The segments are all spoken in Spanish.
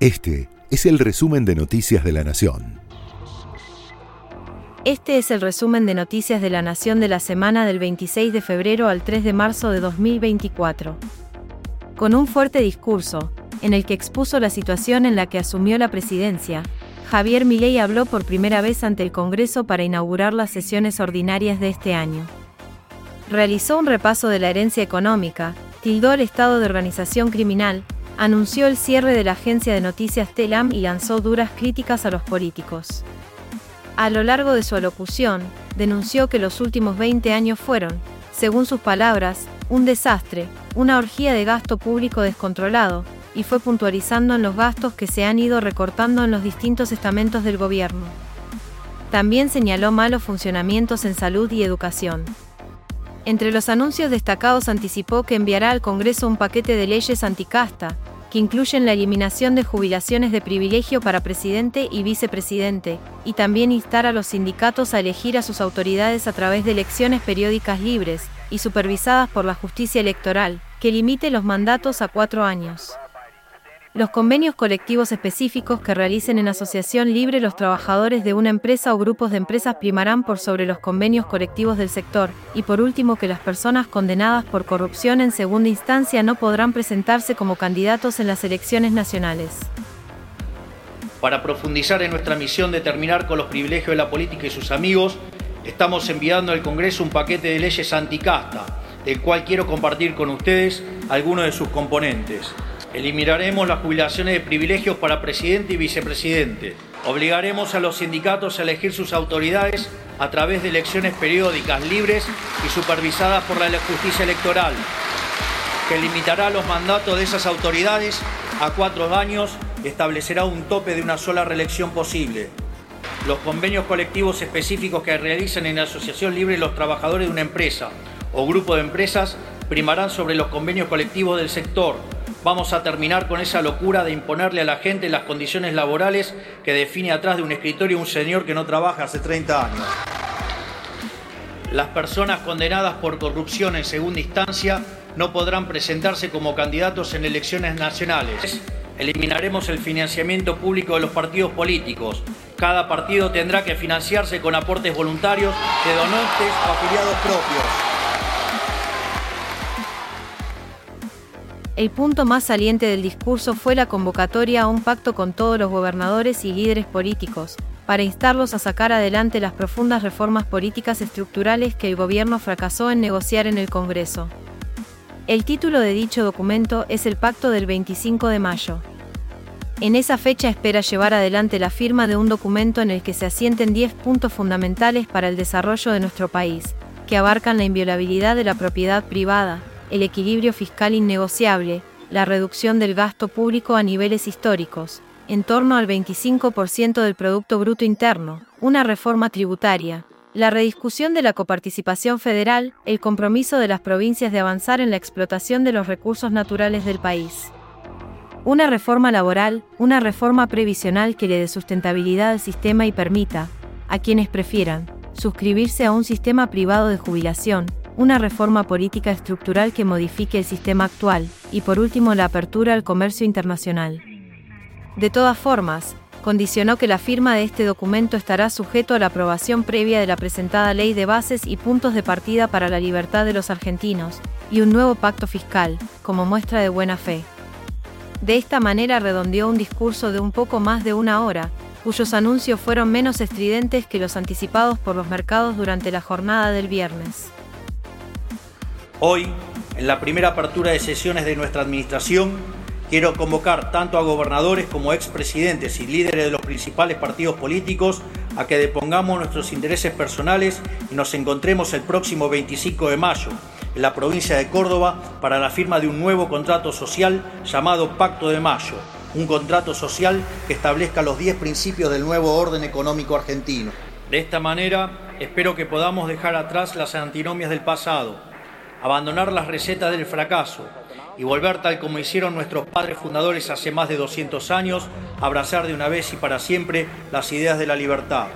Este es el resumen de Noticias de la Nación. Este es el resumen de Noticias de la Nación de la semana del 26 de febrero al 3 de marzo de 2024. Con un fuerte discurso, en el que expuso la situación en la que asumió la presidencia, Javier Milei habló por primera vez ante el Congreso para inaugurar las sesiones ordinarias de este año. Realizó un repaso de la herencia económica, tildó el estado de organización criminal, anunció el cierre de la agencia de noticias Telam y lanzó duras críticas a los políticos. A lo largo de su alocución, denunció que los últimos 20 años fueron, según sus palabras, un desastre, una orgía de gasto público descontrolado, y fue puntualizando en los gastos que se han ido recortando en los distintos estamentos del gobierno. También señaló malos funcionamientos en salud y educación. Entre los anuncios destacados anticipó que enviará al Congreso un paquete de leyes anticasta, que incluyen la eliminación de jubilaciones de privilegio para presidente y vicepresidente, y también instar a los sindicatos a elegir a sus autoridades a través de elecciones periódicas libres y supervisadas por la justicia electoral, que limite los mandatos a cuatro años. Los convenios colectivos específicos que realicen en asociación libre los trabajadores de una empresa o grupos de empresas primarán por sobre los convenios colectivos del sector, y por último que las personas condenadas por corrupción en segunda instancia no podrán presentarse como candidatos en las elecciones nacionales. Para profundizar en nuestra misión de terminar con los privilegios de la política y sus amigos, estamos enviando al Congreso un paquete de leyes anticasta, del cual quiero compartir con ustedes algunos de sus componentes. Eliminaremos las jubilaciones de privilegios para presidente y vicepresidente. Obligaremos a los sindicatos a elegir sus autoridades a través de elecciones periódicas, libres y supervisadas por la justicia electoral, que limitará los mandatos de esas autoridades a cuatro años y establecerá un tope de una sola reelección posible. Los convenios colectivos específicos que realicen en la asociación libre los trabajadores de una empresa o grupo de empresas primarán sobre los convenios colectivos del sector vamos a terminar con esa locura de imponerle a la gente las condiciones laborales que define atrás de un escritorio un señor que no trabaja hace 30 años. Las personas condenadas por corrupción en segunda instancia no podrán presentarse como candidatos en elecciones nacionales. Eliminaremos el financiamiento público de los partidos políticos. Cada partido tendrá que financiarse con aportes voluntarios de donantes o afiliados propios. El punto más saliente del discurso fue la convocatoria a un pacto con todos los gobernadores y líderes políticos, para instarlos a sacar adelante las profundas reformas políticas estructurales que el gobierno fracasó en negociar en el Congreso. El título de dicho documento es el Pacto del 25 de mayo. En esa fecha espera llevar adelante la firma de un documento en el que se asienten 10 puntos fundamentales para el desarrollo de nuestro país, que abarcan la inviolabilidad de la propiedad privada, el equilibrio fiscal innegociable, la reducción del gasto público a niveles históricos, en torno al 25% del Producto Bruto Interno, una reforma tributaria, la rediscusión de la coparticipación federal, el compromiso de las provincias de avanzar en la explotación de los recursos naturales del país. Una reforma laboral, una reforma previsional que le dé sustentabilidad al sistema y permita, a quienes prefieran, suscribirse a un sistema privado de jubilación, una reforma política estructural que modifique el sistema actual, y por último la apertura al comercio internacional. De todas formas, condicionó que la firma de este documento estará sujeto a la aprobación previa de la presentada ley de bases y puntos de partida para la libertad de los argentinos, y un nuevo pacto fiscal, como muestra de buena fe. De esta manera redondeó un discurso de un poco más de una hora, cuyos anuncios fueron menos estridentes que los anticipados por los mercados durante la jornada del viernes. Hoy, en la primera apertura de sesiones de nuestra administración, quiero convocar tanto a gobernadores como expresidentes y líderes de los principales partidos políticos a que depongamos nuestros intereses personales y nos encontremos el próximo 25 de mayo en la provincia de Córdoba para la firma de un nuevo contrato social llamado Pacto de Mayo, un contrato social que establezca los 10 principios del nuevo orden económico argentino. De esta manera, espero que podamos dejar atrás las antinomias del pasado abandonar las recetas del fracaso y volver tal como hicieron nuestros padres fundadores hace más de 200 años, abrazar de una vez y para siempre las ideas de la libertad.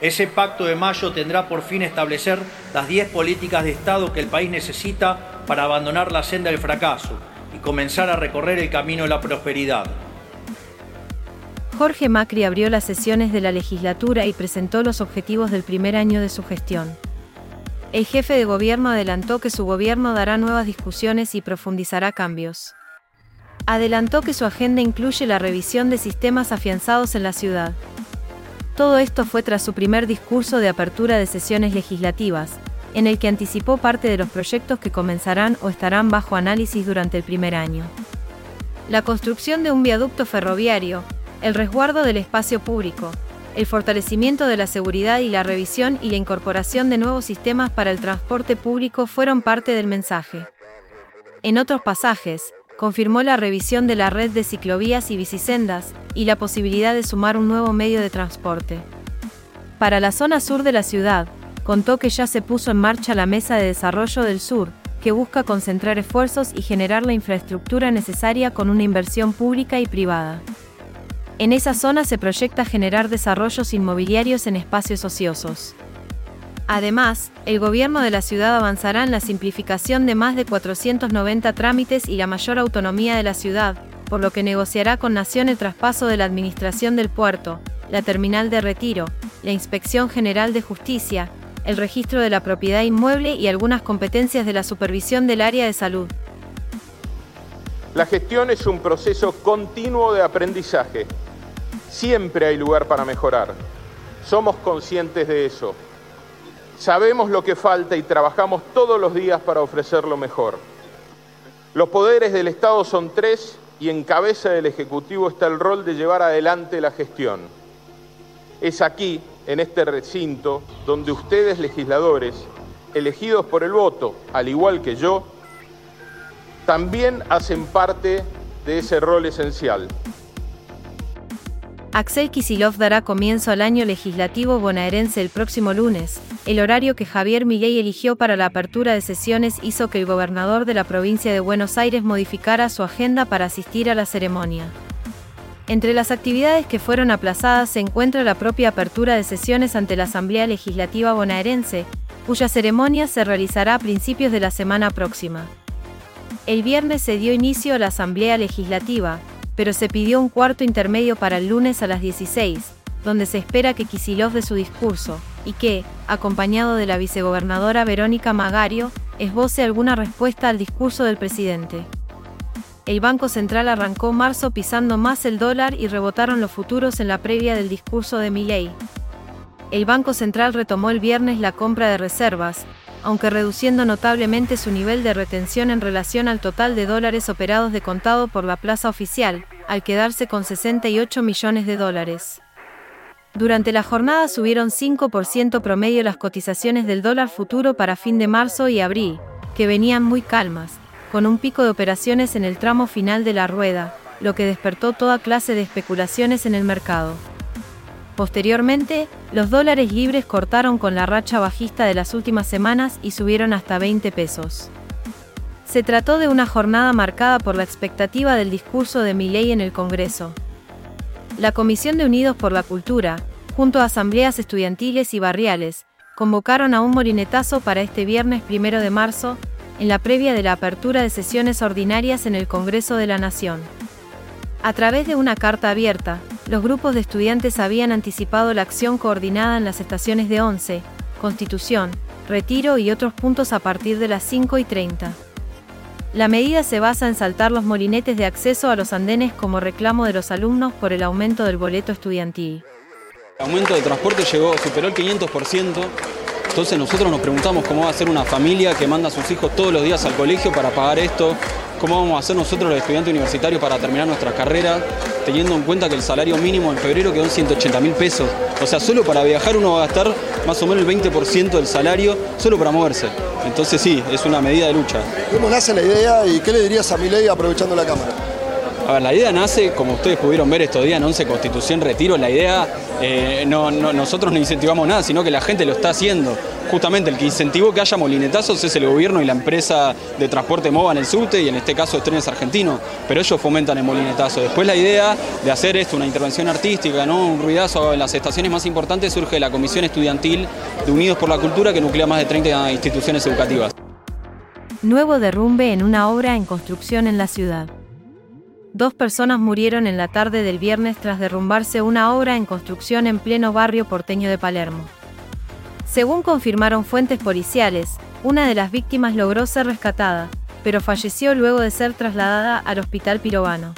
Ese pacto de mayo tendrá por fin establecer las 10 políticas de Estado que el país necesita para abandonar la senda del fracaso y comenzar a recorrer el camino de la prosperidad. Jorge Macri abrió las sesiones de la legislatura y presentó los objetivos del primer año de su gestión. El jefe de gobierno adelantó que su gobierno dará nuevas discusiones y profundizará cambios. Adelantó que su agenda incluye la revisión de sistemas afianzados en la ciudad. Todo esto fue tras su primer discurso de apertura de sesiones legislativas, en el que anticipó parte de los proyectos que comenzarán o estarán bajo análisis durante el primer año. La construcción de un viaducto ferroviario, el resguardo del espacio público, el fortalecimiento de la seguridad y la revisión y la incorporación de nuevos sistemas para el transporte público fueron parte del mensaje. En otros pasajes, confirmó la revisión de la red de ciclovías y bicisendas y la posibilidad de sumar un nuevo medio de transporte. Para la zona sur de la ciudad, contó que ya se puso en marcha la Mesa de Desarrollo del Sur, que busca concentrar esfuerzos y generar la infraestructura necesaria con una inversión pública y privada. En esa zona se proyecta generar desarrollos inmobiliarios en espacios ociosos. Además, el gobierno de la ciudad avanzará en la simplificación de más de 490 trámites y la mayor autonomía de la ciudad, por lo que negociará con Nación el traspaso de la administración del puerto, la terminal de retiro, la Inspección General de Justicia, el registro de la propiedad inmueble y algunas competencias de la supervisión del área de salud. La gestión es un proceso continuo de aprendizaje. Siempre hay lugar para mejorar. Somos conscientes de eso. Sabemos lo que falta y trabajamos todos los días para ofrecer lo mejor. Los poderes del Estado son tres y en cabeza del Ejecutivo está el rol de llevar adelante la gestión. Es aquí en este recinto donde ustedes legisladores, elegidos por el voto, al igual que yo, también hacen parte de ese rol esencial. Axel Kisilov dará comienzo al año legislativo bonaerense el próximo lunes. El horario que Javier Milei eligió para la apertura de sesiones hizo que el gobernador de la provincia de Buenos Aires modificara su agenda para asistir a la ceremonia. Entre las actividades que fueron aplazadas se encuentra la propia apertura de sesiones ante la Asamblea Legislativa bonaerense, cuya ceremonia se realizará a principios de la semana próxima. El viernes se dio inicio a la Asamblea Legislativa, pero se pidió un cuarto intermedio para el lunes a las 16, donde se espera que Kisilov dé su discurso, y que, acompañado de la vicegobernadora Verónica Magario, esboce alguna respuesta al discurso del presidente el Banco Central arrancó marzo pisando más el dólar y rebotaron los futuros en la previa del discurso de Milley. El Banco Central retomó el viernes la compra de reservas, aunque reduciendo notablemente su nivel de retención en relación al total de dólares operados de contado por la plaza oficial, al quedarse con 68 millones de dólares. Durante la jornada subieron 5% promedio las cotizaciones del dólar futuro para fin de marzo y abril, que venían muy calmas, con un pico de operaciones en el tramo final de la rueda, lo que despertó toda clase de especulaciones en el mercado. Posteriormente, los dólares libres cortaron con la racha bajista de las últimas semanas y subieron hasta 20 pesos. Se trató de una jornada marcada por la expectativa del discurso de Milei en el Congreso. La Comisión de Unidos por la Cultura, junto a asambleas estudiantiles y barriales, convocaron a un molinetazo para este viernes primero de marzo, en la previa de la apertura de sesiones ordinarias en el Congreso de la Nación. A través de una carta abierta, los grupos de estudiantes habían anticipado la acción coordinada en las estaciones de Once, Constitución, Retiro y otros puntos a partir de las 5 y 30. La medida se basa en saltar los molinetes de acceso a los andenes como reclamo de los alumnos por el aumento del boleto estudiantil. El aumento de transporte llegó, superó el 500%, entonces nosotros nos preguntamos cómo va a ser una familia que manda a sus hijos todos los días al colegio para pagar esto, cómo vamos a hacer nosotros los estudiantes universitarios para terminar nuestra carrera, teniendo en cuenta que el salario mínimo en febrero quedó en 180 mil pesos. O sea, solo para viajar uno va a gastar más o menos el 20% del salario solo para moverse. Entonces sí, es una medida de lucha. ¿Cómo nace la idea y qué le dirías a mi ley aprovechando la Cámara? A ver, la idea nace, como ustedes pudieron ver estos días en 11 Constitución Retiro, la idea, eh, no, nosotros no incentivamos nada, sino que la gente lo está haciendo. Justamente el que incentivó que haya molinetazos es el gobierno y la empresa de transporte MOVA en el subte y en este caso Trenes Argentinos, pero ellos fomentan el molinetazo. Después la idea de hacer esto, una intervención artística, ¿no? un ruidazo en las estaciones más importantes, surge de la Comisión Estudiantil de Unidos por la Cultura que nuclea más de 30 instituciones educativas. Nuevo derrumbe en una obra en construcción en la ciudad. Dos personas murieron en la tarde del viernes tras derrumbarse una obra en construcción en pleno barrio porteño de Palermo. Según confirmaron fuentes policiales, una de las víctimas logró ser rescatada, pero falleció luego de ser trasladada al hospital pirobano.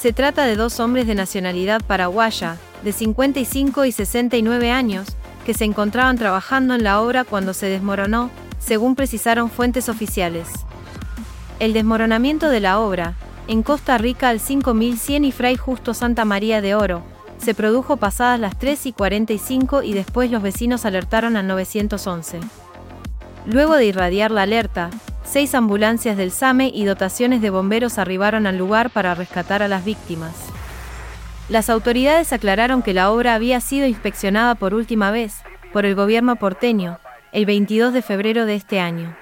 Se trata de dos hombres de nacionalidad paraguaya, de 55 y 69 años, que se encontraban trabajando en la obra cuando se desmoronó, según precisaron fuentes oficiales. El desmoronamiento de la obra, en Costa Rica al 5100 y Fray Justo Santa María de Oro, se produjo pasadas las 3 y 45 y después los vecinos alertaron al 911. Luego de irradiar la alerta, seis ambulancias del SAME y dotaciones de bomberos arribaron al lugar para rescatar a las víctimas. Las autoridades aclararon que la obra había sido inspeccionada por última vez por el gobierno porteño el 22 de febrero de este año.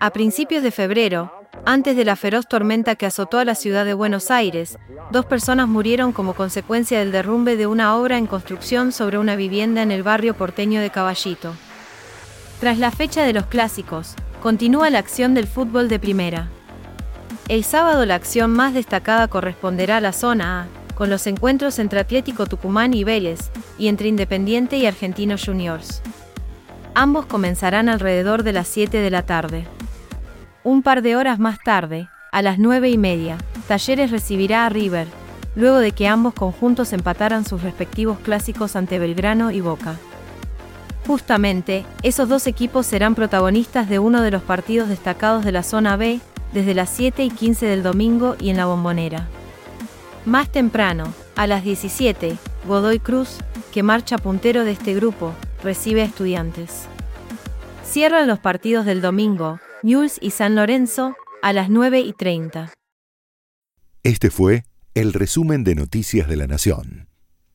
A principios de febrero, antes de la feroz tormenta que azotó a la ciudad de Buenos Aires, dos personas murieron como consecuencia del derrumbe de una obra en construcción sobre una vivienda en el barrio porteño de Caballito. Tras la fecha de los clásicos, continúa la acción del fútbol de primera. El sábado la acción más destacada corresponderá a la zona A, con los encuentros entre Atlético Tucumán y Vélez, y entre Independiente y Argentinos Juniors. Ambos comenzarán alrededor de las 7 de la tarde. Un par de horas más tarde, a las 9 y media, Talleres recibirá a River, luego de que ambos conjuntos empataran sus respectivos clásicos ante Belgrano y Boca. Justamente, esos dos equipos serán protagonistas de uno de los partidos destacados de la zona B, desde las 7 y 15 del domingo y en la bombonera. Más temprano, a las 17, Godoy Cruz, que marcha puntero de este grupo, recibe a estudiantes. Cierran los partidos del domingo, Newell's y San Lorenzo, a las 9 y 30. Este fue el resumen de Noticias de la Nación.